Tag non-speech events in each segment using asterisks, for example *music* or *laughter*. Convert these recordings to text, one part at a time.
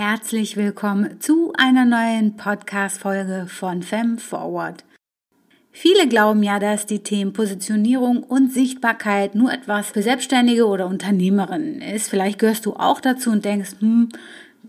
Herzlich willkommen zu einer neuen Podcast-Folge von Fem Forward. Viele glauben ja, dass die Themen Positionierung und Sichtbarkeit nur etwas für Selbstständige oder Unternehmerinnen ist. Vielleicht gehörst du auch dazu und denkst, hm,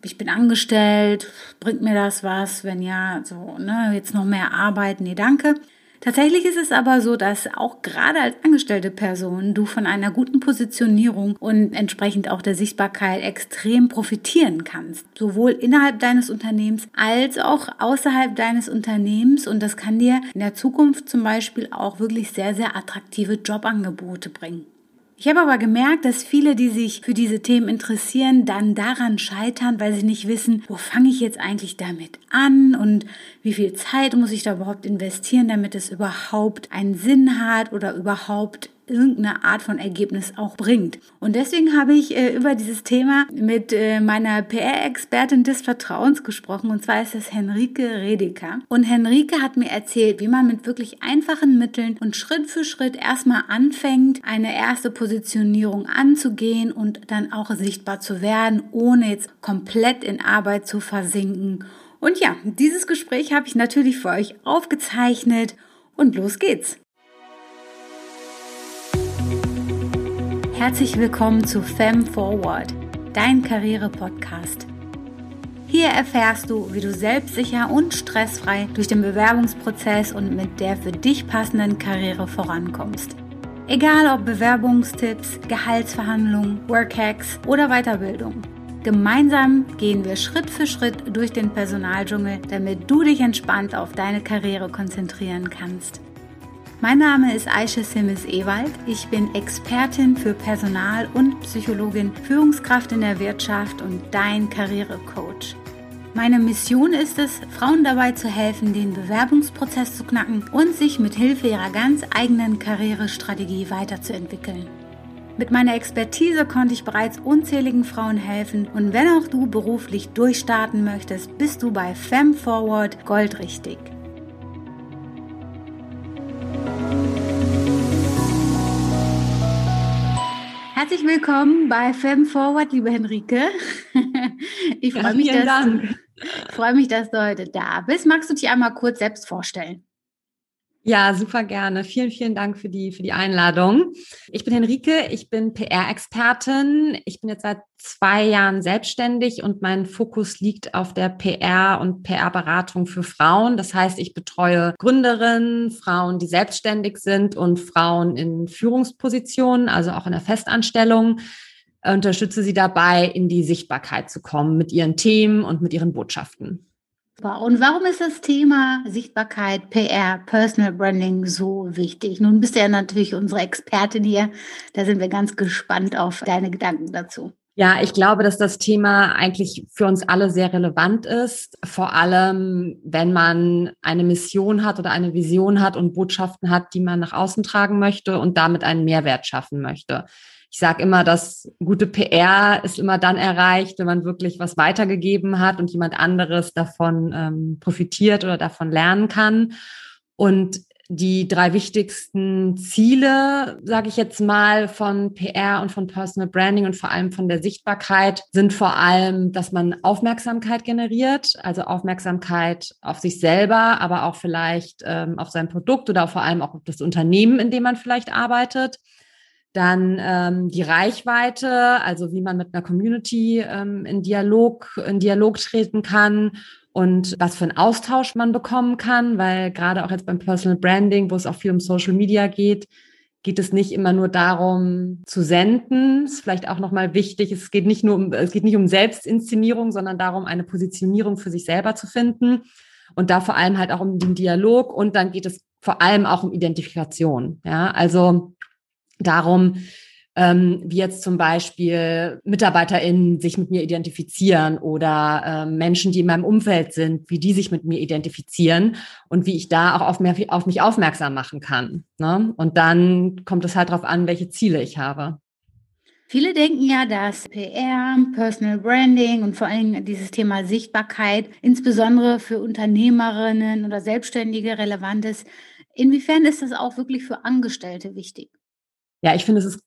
ich bin angestellt, bringt mir das was? Wenn ja, so, ne, jetzt noch mehr Arbeit, nee, danke. Tatsächlich ist es aber so, dass auch gerade als angestellte Person du von einer guten Positionierung und entsprechend auch der Sichtbarkeit extrem profitieren kannst. Sowohl innerhalb deines Unternehmens als auch außerhalb deines Unternehmens. Und das kann dir in der Zukunft zum Beispiel auch wirklich sehr, sehr attraktive Jobangebote bringen. Ich habe aber gemerkt, dass viele, die sich für diese Themen interessieren, dann daran scheitern, weil sie nicht wissen, wo fange ich jetzt eigentlich damit an und wie viel Zeit muss ich da überhaupt investieren, damit es überhaupt einen Sinn hat oder überhaupt irgendeine Art von Ergebnis auch bringt. Und deswegen habe ich äh, über dieses Thema mit äh, meiner PR-Expertin des Vertrauens gesprochen, und zwar ist das Henrike Redeker. Und Henrike hat mir erzählt, wie man mit wirklich einfachen Mitteln und Schritt für Schritt erstmal anfängt, eine erste Positionierung anzugehen und dann auch sichtbar zu werden, ohne jetzt komplett in Arbeit zu versinken. Und ja, dieses Gespräch habe ich natürlich für euch aufgezeichnet und los geht's. Herzlich willkommen zu Fem Forward, dein Karriere-Podcast. Hier erfährst du, wie du selbstsicher und stressfrei durch den Bewerbungsprozess und mit der für dich passenden Karriere vorankommst. Egal ob Bewerbungstipps, Gehaltsverhandlungen, Workhacks oder Weiterbildung. Gemeinsam gehen wir Schritt für Schritt durch den Personaldschungel, damit du dich entspannt auf deine Karriere konzentrieren kannst. Mein Name ist Aisha Simmes Ewald. Ich bin Expertin für Personal und Psychologin, Führungskraft in der Wirtschaft und dein Karrierecoach. Meine Mission ist es, Frauen dabei zu helfen, den Bewerbungsprozess zu knacken und sich mit Hilfe ihrer ganz eigenen Karrierestrategie weiterzuentwickeln. Mit meiner Expertise konnte ich bereits unzähligen Frauen helfen und wenn auch du beruflich durchstarten möchtest, bist du bei FemForward goldrichtig. Herzlich willkommen bei Fem Forward, liebe Henrike. Ich freue mich, dass du, freue mich, dass du heute da bist. Magst du dich einmal kurz selbst vorstellen? Ja, super gerne. Vielen, vielen Dank für die, für die Einladung. Ich bin Henrike, ich bin PR-Expertin. Ich bin jetzt seit zwei Jahren selbstständig und mein Fokus liegt auf der PR und PR-Beratung für Frauen. Das heißt, ich betreue Gründerinnen, Frauen, die selbstständig sind und Frauen in Führungspositionen, also auch in der Festanstellung unterstütze sie dabei, in die Sichtbarkeit zu kommen mit ihren Themen und mit ihren Botschaften. Und warum ist das Thema Sichtbarkeit, PR, Personal Branding so wichtig? Nun bist du ja natürlich unsere Expertin hier. Da sind wir ganz gespannt auf deine Gedanken dazu. Ja, ich glaube, dass das Thema eigentlich für uns alle sehr relevant ist. Vor allem, wenn man eine Mission hat oder eine Vision hat und Botschaften hat, die man nach außen tragen möchte und damit einen Mehrwert schaffen möchte ich sage immer, dass gute PR ist immer dann erreicht, wenn man wirklich was weitergegeben hat und jemand anderes davon ähm, profitiert oder davon lernen kann. Und die drei wichtigsten Ziele, sage ich jetzt mal, von PR und von Personal Branding und vor allem von der Sichtbarkeit sind vor allem, dass man Aufmerksamkeit generiert, also Aufmerksamkeit auf sich selber, aber auch vielleicht ähm, auf sein Produkt oder vor allem auch auf das Unternehmen, in dem man vielleicht arbeitet dann ähm, die Reichweite, also wie man mit einer Community ähm, in Dialog, in Dialog treten kann und was für einen Austausch man bekommen kann, weil gerade auch jetzt beim Personal Branding, wo es auch viel um Social Media geht, geht es nicht immer nur darum zu senden. Ist vielleicht auch nochmal wichtig. Es geht nicht nur um, es geht nicht um Selbstinszenierung, sondern darum, eine Positionierung für sich selber zu finden. Und da vor allem halt auch um den Dialog. Und dann geht es vor allem auch um Identifikation. Ja, also darum, ähm, wie jetzt zum Beispiel MitarbeiterInnen sich mit mir identifizieren oder äh, Menschen, die in meinem Umfeld sind, wie die sich mit mir identifizieren und wie ich da auch auf, mehr, auf mich aufmerksam machen kann. Ne? Und dann kommt es halt darauf an, welche Ziele ich habe. Viele denken ja, dass PR, Personal Branding und vor allem dieses Thema Sichtbarkeit insbesondere für Unternehmerinnen oder Selbstständige relevant ist. Inwiefern ist das auch wirklich für Angestellte wichtig? Ja, ich finde, es ist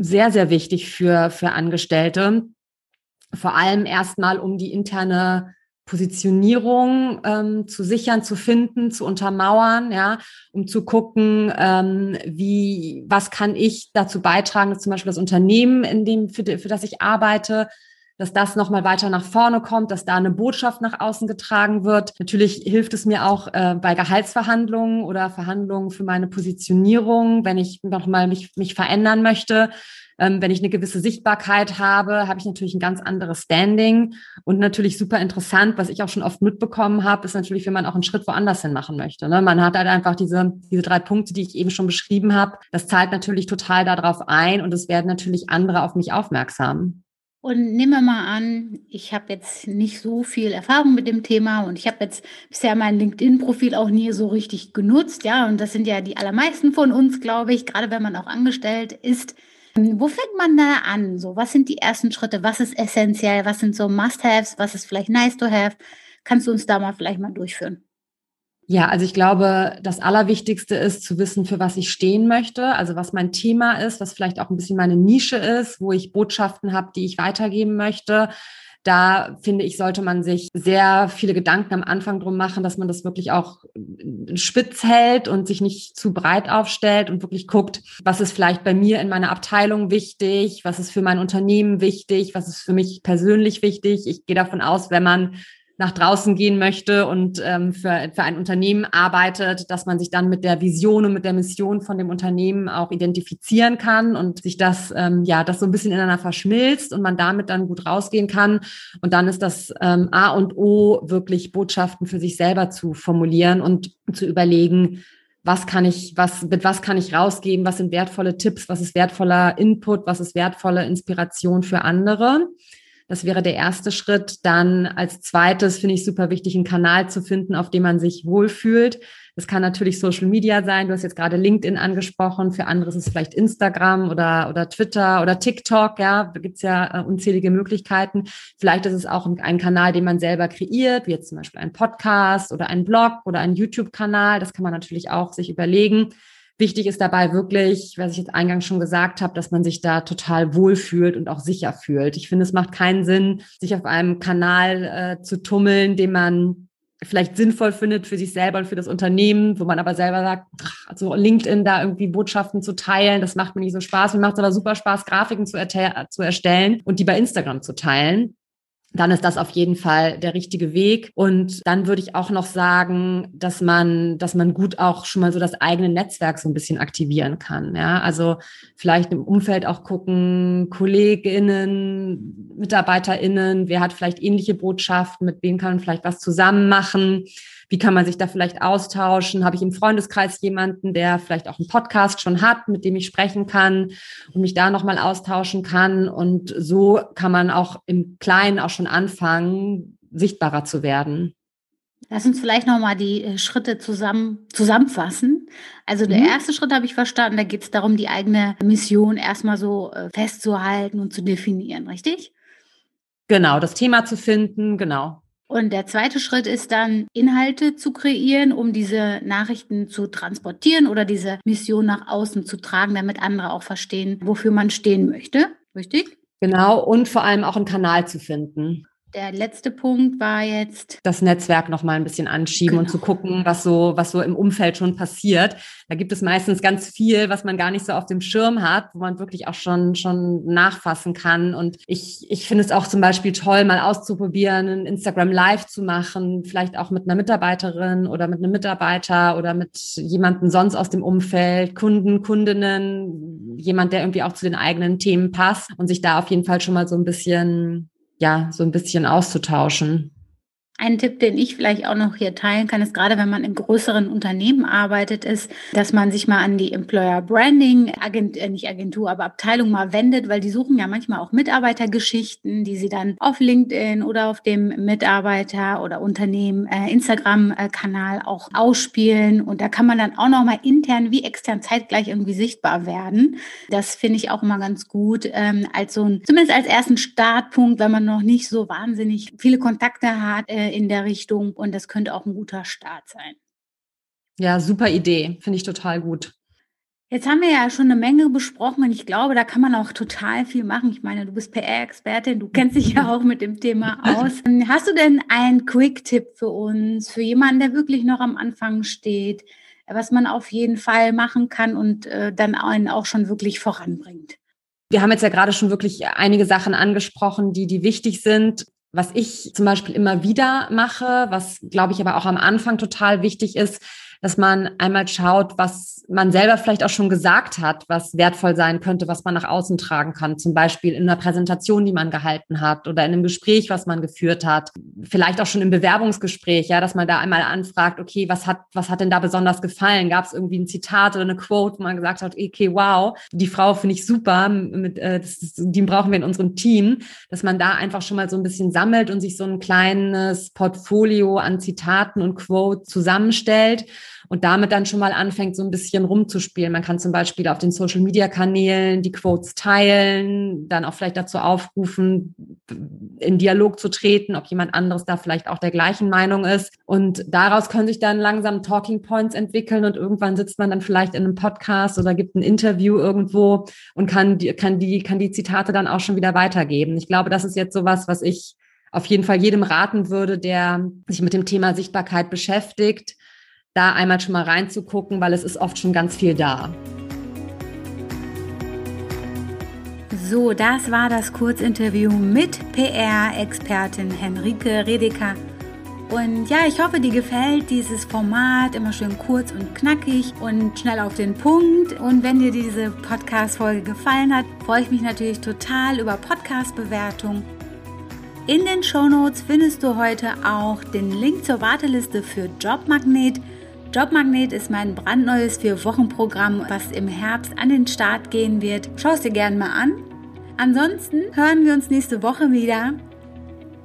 sehr, sehr wichtig für, für Angestellte. vor allem erstmal um die interne Positionierung ähm, zu sichern, zu finden, zu untermauern, ja, um zu gucken, ähm, wie, was kann ich dazu beitragen, dass zum Beispiel das Unternehmen, in dem, für, für das ich arbeite, dass das nochmal weiter nach vorne kommt, dass da eine Botschaft nach außen getragen wird. Natürlich hilft es mir auch äh, bei Gehaltsverhandlungen oder Verhandlungen für meine Positionierung, wenn ich nochmal mich, mich verändern möchte, ähm, wenn ich eine gewisse Sichtbarkeit habe, habe ich natürlich ein ganz anderes Standing. Und natürlich super interessant, was ich auch schon oft mitbekommen habe, ist natürlich, wenn man auch einen Schritt woanders hin machen möchte. Ne? Man hat halt einfach diese, diese drei Punkte, die ich eben schon beschrieben habe. Das zahlt natürlich total darauf ein und es werden natürlich andere auf mich aufmerksam. Und nehmen wir mal an, ich habe jetzt nicht so viel Erfahrung mit dem Thema und ich habe jetzt bisher mein LinkedIn-Profil auch nie so richtig genutzt, ja, und das sind ja die allermeisten von uns, glaube ich, gerade wenn man auch angestellt ist. Wo fängt man da an? So, was sind die ersten Schritte? Was ist essentiell? Was sind so Must-Haves? Was ist vielleicht nice to have? Kannst du uns da mal vielleicht mal durchführen? Ja, also ich glaube, das Allerwichtigste ist zu wissen, für was ich stehen möchte, also was mein Thema ist, was vielleicht auch ein bisschen meine Nische ist, wo ich Botschaften habe, die ich weitergeben möchte da finde ich, sollte man sich sehr viele Gedanken am Anfang drum machen, dass man das wirklich auch spitz hält und sich nicht zu breit aufstellt und wirklich guckt, was ist vielleicht bei mir in meiner Abteilung wichtig, was ist für mein Unternehmen wichtig, was ist für mich persönlich wichtig. Ich gehe davon aus, wenn man nach draußen gehen möchte und ähm, für, für ein Unternehmen arbeitet, dass man sich dann mit der Vision und mit der Mission von dem Unternehmen auch identifizieren kann und sich das, ähm, ja, das so ein bisschen ineinander verschmilzt und man damit dann gut rausgehen kann. Und dann ist das ähm, A und O, wirklich Botschaften für sich selber zu formulieren und zu überlegen, was kann ich, was, mit was kann ich rausgeben, was sind wertvolle Tipps, was ist wertvoller Input, was ist wertvolle Inspiration für andere. Das wäre der erste Schritt. Dann als zweites finde ich super wichtig, einen Kanal zu finden, auf dem man sich wohlfühlt. Das kann natürlich Social Media sein. Du hast jetzt gerade LinkedIn angesprochen. Für andere ist es vielleicht Instagram oder, oder Twitter oder TikTok. Ja, da gibt's ja äh, unzählige Möglichkeiten. Vielleicht ist es auch ein Kanal, den man selber kreiert, wie jetzt zum Beispiel ein Podcast oder ein Blog oder ein YouTube-Kanal. Das kann man natürlich auch sich überlegen. Wichtig ist dabei wirklich, was ich jetzt eingangs schon gesagt habe, dass man sich da total wohlfühlt und auch sicher fühlt. Ich finde, es macht keinen Sinn, sich auf einem Kanal äh, zu tummeln, den man vielleicht sinnvoll findet für sich selber und für das Unternehmen, wo man aber selber sagt, also LinkedIn da irgendwie Botschaften zu teilen, das macht mir nicht so Spaß. Mir macht es aber super Spaß, Grafiken zu, zu erstellen und die bei Instagram zu teilen dann ist das auf jeden Fall der richtige Weg. Und dann würde ich auch noch sagen, dass man, dass man gut auch schon mal so das eigene Netzwerk so ein bisschen aktivieren kann. Ja, also vielleicht im Umfeld auch gucken, KollegInnen, MitarbeiterInnen, wer hat vielleicht ähnliche Botschaften, mit wem kann man vielleicht was zusammen machen. Wie kann man sich da vielleicht austauschen? Habe ich im Freundeskreis jemanden, der vielleicht auch einen Podcast schon hat, mit dem ich sprechen kann und mich da nochmal austauschen kann? Und so kann man auch im Kleinen auch schon anfangen, sichtbarer zu werden. Lass uns vielleicht nochmal die äh, Schritte zusammen, zusammenfassen. Also der mhm. erste Schritt habe ich verstanden, da geht es darum, die eigene Mission erstmal so äh, festzuhalten und zu definieren, richtig? Genau, das Thema zu finden, genau. Und der zweite Schritt ist dann, Inhalte zu kreieren, um diese Nachrichten zu transportieren oder diese Mission nach außen zu tragen, damit andere auch verstehen, wofür man stehen möchte. Richtig? Genau, und vor allem auch einen Kanal zu finden. Der letzte Punkt war jetzt das Netzwerk noch mal ein bisschen anschieben genau. und zu gucken, was so was so im Umfeld schon passiert. Da gibt es meistens ganz viel, was man gar nicht so auf dem Schirm hat, wo man wirklich auch schon schon nachfassen kann. Und ich ich finde es auch zum Beispiel toll, mal auszuprobieren, ein Instagram Live zu machen, vielleicht auch mit einer Mitarbeiterin oder mit einem Mitarbeiter oder mit jemandem sonst aus dem Umfeld, Kunden, Kundinnen, jemand, der irgendwie auch zu den eigenen Themen passt und sich da auf jeden Fall schon mal so ein bisschen ja, so ein bisschen auszutauschen. Ein Tipp, den ich vielleicht auch noch hier teilen kann, ist gerade, wenn man in größeren Unternehmen arbeitet, ist, dass man sich mal an die Employer Branding, Agent, äh, nicht Agentur, aber Abteilung mal wendet, weil die suchen ja manchmal auch Mitarbeitergeschichten, die sie dann auf LinkedIn oder auf dem Mitarbeiter oder Unternehmen äh, Instagram-Kanal auch ausspielen. Und da kann man dann auch noch mal intern wie extern zeitgleich irgendwie sichtbar werden. Das finde ich auch immer ganz gut, ähm, als so ein, zumindest als ersten Startpunkt, wenn man noch nicht so wahnsinnig viele Kontakte hat. Äh, in der Richtung und das könnte auch ein guter Start sein. Ja, super Idee, finde ich total gut. Jetzt haben wir ja schon eine Menge besprochen und ich glaube, da kann man auch total viel machen. Ich meine, du bist PR-Expertin, du kennst dich ja *laughs* auch mit dem Thema aus. Hast du denn einen Quick-Tipp für uns, für jemanden, der wirklich noch am Anfang steht, was man auf jeden Fall machen kann und äh, dann einen auch schon wirklich voranbringt? Wir haben jetzt ja gerade schon wirklich einige Sachen angesprochen, die, die wichtig sind. Was ich zum Beispiel immer wieder mache, was glaube ich aber auch am Anfang total wichtig ist, dass man einmal schaut, was man selber vielleicht auch schon gesagt hat, was wertvoll sein könnte, was man nach außen tragen kann. Zum Beispiel in einer Präsentation, die man gehalten hat oder in einem Gespräch, was man geführt hat. Vielleicht auch schon im Bewerbungsgespräch, ja, dass man da einmal anfragt, okay, was hat, was hat denn da besonders gefallen? Gab es irgendwie ein Zitat oder eine Quote, wo man gesagt hat, okay, wow, die Frau finde ich super, mit, äh, das, die brauchen wir in unserem Team, dass man da einfach schon mal so ein bisschen sammelt und sich so ein kleines Portfolio an Zitaten und Quotes zusammenstellt und damit dann schon mal anfängt, so ein bisschen rumzuspielen. Man kann zum Beispiel auf den Social Media Kanälen die Quotes teilen, dann auch vielleicht dazu aufrufen, in Dialog zu treten, ob jemand anderes da vielleicht auch der gleichen Meinung ist. Und daraus können sich dann langsam Talking Points entwickeln und irgendwann sitzt man dann vielleicht in einem Podcast oder gibt ein Interview irgendwo und kann die, kann die, kann die Zitate dann auch schon wieder weitergeben. Ich glaube, das ist jetzt sowas, was ich auf jeden Fall jedem raten würde, der sich mit dem Thema Sichtbarkeit beschäftigt, da einmal schon mal reinzugucken, weil es ist oft schon ganz viel da. So, das war das Kurzinterview mit PR-Expertin Henrike Redeker. Und ja, ich hoffe, dir gefällt dieses Format immer schön kurz und knackig und schnell auf den Punkt. Und wenn dir diese Podcast-Folge gefallen hat, freue ich mich natürlich total über Podcast-Bewertung. In den Show Notes findest du heute auch den Link zur Warteliste für Jobmagnet. Jobmagnet ist mein brandneues Vier-Wochen-Programm, was im Herbst an den Start gehen wird. Schau es dir gerne mal an. Ansonsten hören wir uns nächste Woche wieder.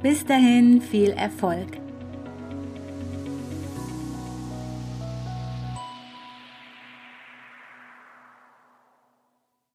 Bis dahin viel Erfolg.